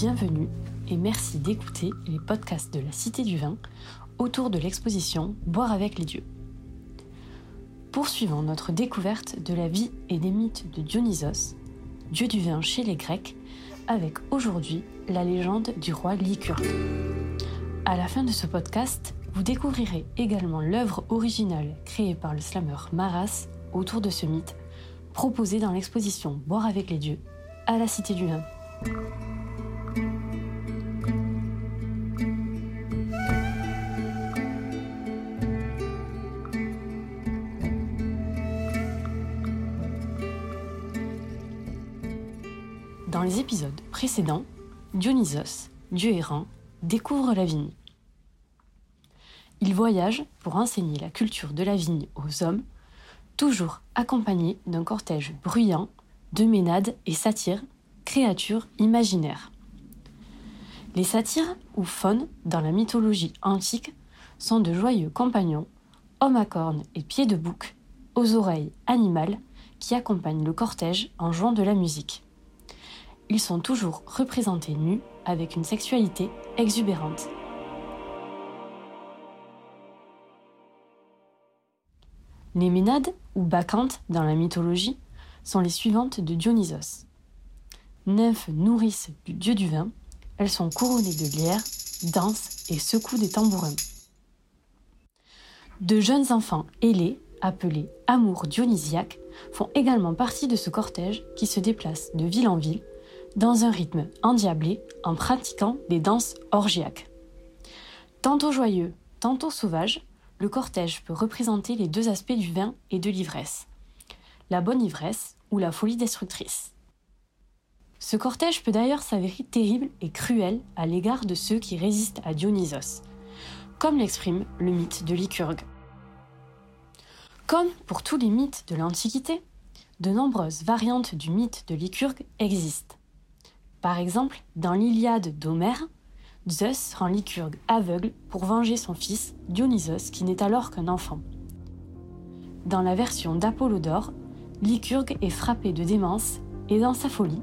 Bienvenue et merci d'écouter les podcasts de la Cité du Vin autour de l'exposition Boire avec les dieux. Poursuivons notre découverte de la vie et des mythes de Dionysos, dieu du vin chez les Grecs, avec aujourd'hui la légende du roi Lycurgue. À la fin de ce podcast, vous découvrirez également l'œuvre originale créée par le slammer Maras autour de ce mythe, proposé dans l'exposition Boire avec les dieux à la Cité du Vin. Épisodes précédents, Dionysos, dieu errant, découvre la vigne. Il voyage pour enseigner la culture de la vigne aux hommes, toujours accompagné d'un cortège bruyant de ménades et satyres, créatures imaginaires. Les satyres, ou faunes, dans la mythologie antique, sont de joyeux compagnons, hommes à cornes et pieds de bouc, aux oreilles animales, qui accompagnent le cortège en jouant de la musique. Ils sont toujours représentés nus avec une sexualité exubérante. Les Ménades, ou Bacchantes dans la mythologie, sont les suivantes de Dionysos. Nymphes nourrices du dieu du vin, elles sont couronnées de lierre, dansent et secouent des tambourins. De jeunes enfants ailés, appelés amours dionysiaques, font également partie de ce cortège qui se déplace de ville en ville dans un rythme endiablé en pratiquant des danses orgiaques. Tantôt joyeux, tantôt sauvage, le cortège peut représenter les deux aspects du vin et de l'ivresse, la bonne ivresse ou la folie destructrice. Ce cortège peut d'ailleurs s'avérer terrible et cruel à l'égard de ceux qui résistent à Dionysos, comme l'exprime le mythe de Lycurgue. Comme pour tous les mythes de l'Antiquité, de nombreuses variantes du mythe de Lycurgue existent. Par exemple, dans l'Iliade d'Homère, Zeus rend Lycurgue aveugle pour venger son fils Dionysos qui n'est alors qu'un enfant. Dans la version d'Apollodore, Lycurgue est frappé de démence et dans sa folie,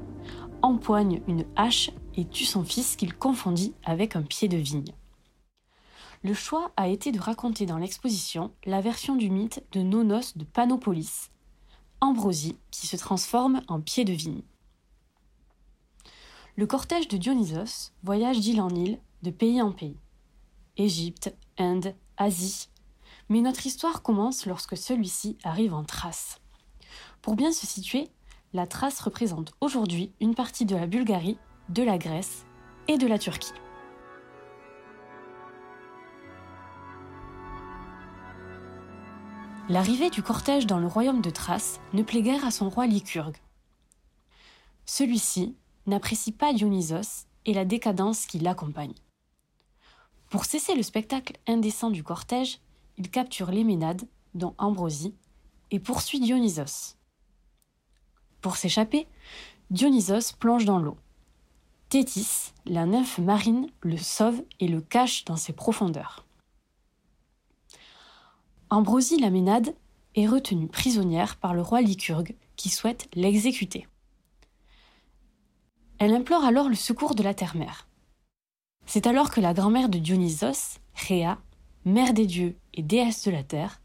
empoigne une hache et tue son fils qu'il confondit avec un pied de vigne. Le choix a été de raconter dans l'exposition la version du mythe de Nonos de Panopolis, Ambrosie qui se transforme en pied de vigne. Le cortège de Dionysos voyage d'île en île, de pays en pays. Égypte, Inde, Asie. Mais notre histoire commence lorsque celui-ci arrive en Thrace. Pour bien se situer, la Thrace représente aujourd'hui une partie de la Bulgarie, de la Grèce et de la Turquie. L'arrivée du cortège dans le royaume de Thrace ne plaît guère à son roi Lycurgue. Celui-ci n'apprécie pas Dionysos et la décadence qui l'accompagne. Pour cesser le spectacle indécent du cortège, il capture les Ménades, dont Ambrosie, et poursuit Dionysos. Pour s'échapper, Dionysos plonge dans l'eau. Thétis, la nymphe marine, le sauve et le cache dans ses profondeurs. Ambrosie la Ménade est retenue prisonnière par le roi Lycurgue qui souhaite l'exécuter. Elle implore alors le secours de la terre-mère. C'est alors que la grand-mère de Dionysos, Rhea, mère des dieux et déesse de la terre,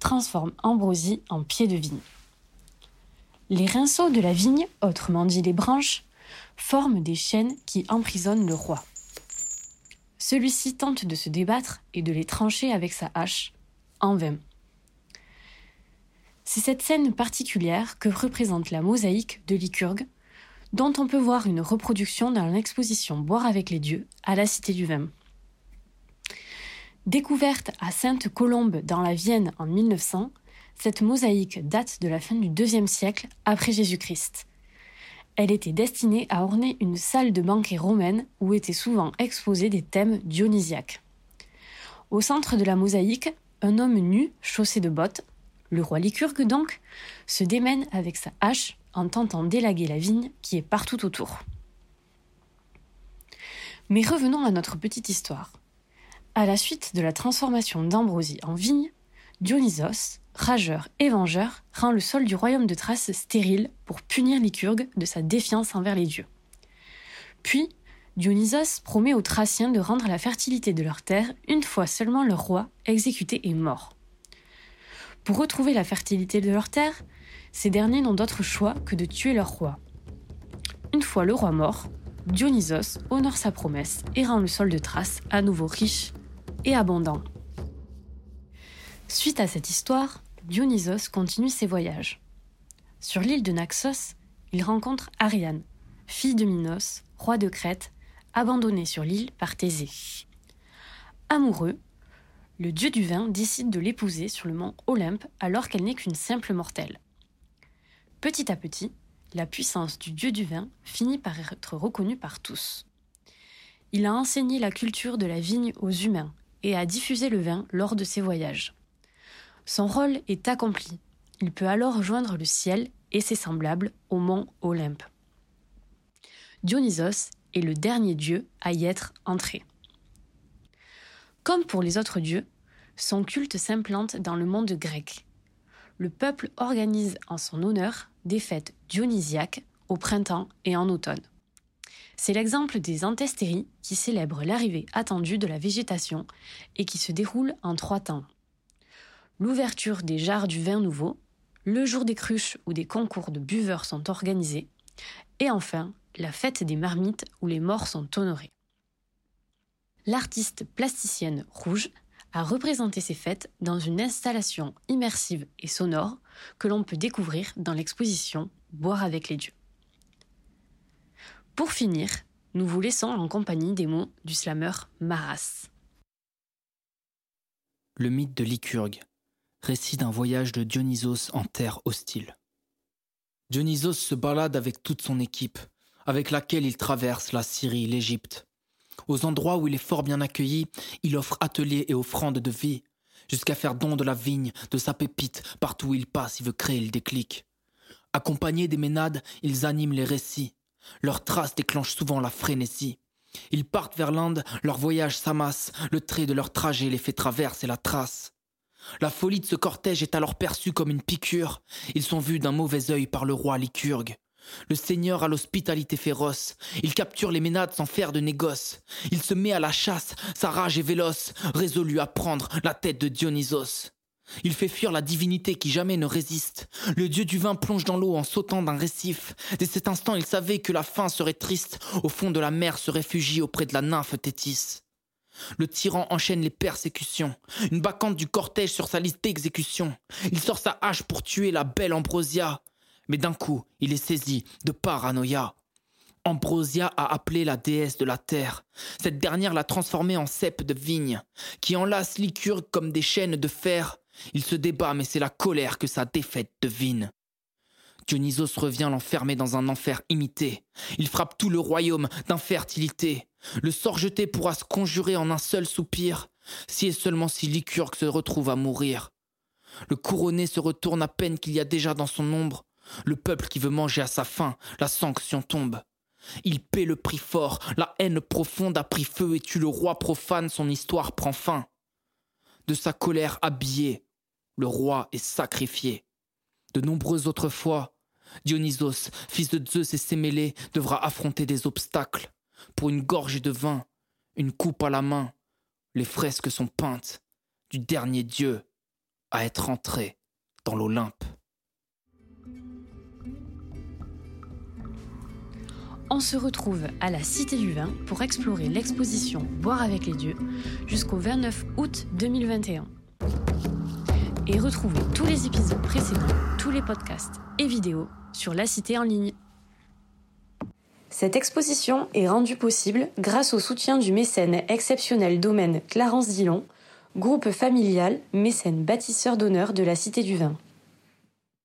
transforme Ambrosie en pied de vigne. Les rinceaux de la vigne, autrement dit les branches, forment des chaînes qui emprisonnent le roi. Celui-ci tente de se débattre et de les trancher avec sa hache, en vain. C'est cette scène particulière que représente la mosaïque de Lycurgue, dont on peut voir une reproduction dans l'exposition Boire avec les dieux à la Cité du Vin. Découverte à Sainte-Colombe dans la Vienne en 1900, cette mosaïque date de la fin du IIe siècle après Jésus-Christ. Elle était destinée à orner une salle de banquet romaine où étaient souvent exposés des thèmes dionysiaques. Au centre de la mosaïque, un homme nu, chaussé de bottes, le roi Lycurgue donc, se démène avec sa hache en tentant d'élaguer la vigne qui est partout autour. Mais revenons à notre petite histoire. À la suite de la transformation d'Ambrosie en vigne, Dionysos, rageur et vengeur, rend le sol du royaume de Thrace stérile pour punir Lycurgue de sa défiance envers les dieux. Puis, Dionysos promet aux Thraciens de rendre la fertilité de leur terre une fois seulement leur roi exécuté est mort. Pour retrouver la fertilité de leur terre, ces derniers n'ont d'autre choix que de tuer leur roi. Une fois le roi mort, Dionysos honore sa promesse et rend le sol de Thrace à nouveau riche et abondant. Suite à cette histoire, Dionysos continue ses voyages. Sur l'île de Naxos, il rencontre Ariane, fille de Minos, roi de Crète, abandonnée sur l'île par Thésée. Amoureux, le dieu du vin décide de l'épouser sur le mont Olympe alors qu'elle n'est qu'une simple mortelle. Petit à petit, la puissance du dieu du vin finit par être reconnue par tous. Il a enseigné la culture de la vigne aux humains et a diffusé le vin lors de ses voyages. Son rôle est accompli. Il peut alors rejoindre le ciel et ses semblables au mont Olympe. Dionysos est le dernier dieu à y être entré. Comme pour les autres dieux, son culte s'implante dans le monde grec. Le peuple organise en son honneur des fêtes dionysiaques au printemps et en automne. C'est l'exemple des antestéries qui célèbrent l'arrivée attendue de la végétation et qui se déroulent en trois temps. L'ouverture des jarres du vin nouveau, le jour des cruches où des concours de buveurs sont organisés, et enfin la fête des marmites où les morts sont honorés. L'artiste plasticienne Rouge a représenté ces fêtes dans une installation immersive et sonore que l'on peut découvrir dans l'exposition Boire avec les dieux. Pour finir, nous vous laissons en compagnie des mots du slameur Maras. Le mythe de Lycurgue, récit d'un voyage de Dionysos en terre hostile. Dionysos se balade avec toute son équipe, avec laquelle il traverse la Syrie, l'Égypte. Aux endroits où il est fort bien accueilli, il offre ateliers et offrandes de vie, jusqu'à faire don de la vigne, de sa pépite, partout où il passe, il veut créer le déclic. Accompagnés des ménades, ils animent les récits. Leurs traces déclenchent souvent la frénésie. Ils partent vers l'Inde, leur voyage s'amasse, le trait de leur trajet les fait traverser la trace. La folie de ce cortège est alors perçue comme une piqûre. Ils sont vus d'un mauvais œil par le roi Lycurgue. Le Seigneur a l'hospitalité féroce. Il capture les ménades sans faire de négoce. Il se met à la chasse, sa rage est véloce, résolu à prendre la tête de Dionysos. Il fait fuir la divinité qui jamais ne résiste. Le dieu du vin plonge dans l'eau en sautant d'un récif. Dès cet instant, il savait que la fin serait triste. Au fond de la mer se réfugie auprès de la nymphe Thétis. Le tyran enchaîne les persécutions. Une bacchante du cortège sur sa liste d'exécution. Il sort sa hache pour tuer la belle Ambrosia mais d'un coup, il est saisi de paranoïa. Ambrosia a appelé la déesse de la terre. Cette dernière l'a transformé en cep de vigne, qui enlace Lycurgue comme des chaînes de fer. Il se débat, mais c'est la colère que sa défaite devine. Dionysos revient l'enfermer dans un enfer imité. Il frappe tout le royaume d'infertilité. Le sort jeté pourra se conjurer en un seul soupir, si et seulement si Lycurgue se retrouve à mourir. Le couronné se retourne à peine qu'il y a déjà dans son ombre le peuple qui veut manger à sa faim, la sanction tombe. Il paie le prix fort, la haine profonde a pris feu et tue le roi profane, son histoire prend fin. De sa colère habillé, le roi est sacrifié. De nombreuses autres fois, Dionysos, fils de Zeus et Sémélé, devra affronter des obstacles. Pour une gorgée de vin, une coupe à la main, les fresques sont peintes du dernier dieu à être entré dans l'Olympe. On se retrouve à la Cité du Vin pour explorer l'exposition Boire avec les dieux jusqu'au 29 août 2021. Et retrouver tous les épisodes précédents, tous les podcasts et vidéos sur la Cité en ligne. Cette exposition est rendue possible grâce au soutien du mécène exceptionnel domaine Clarence Dillon, groupe familial mécène bâtisseur d'honneur de la Cité du Vin.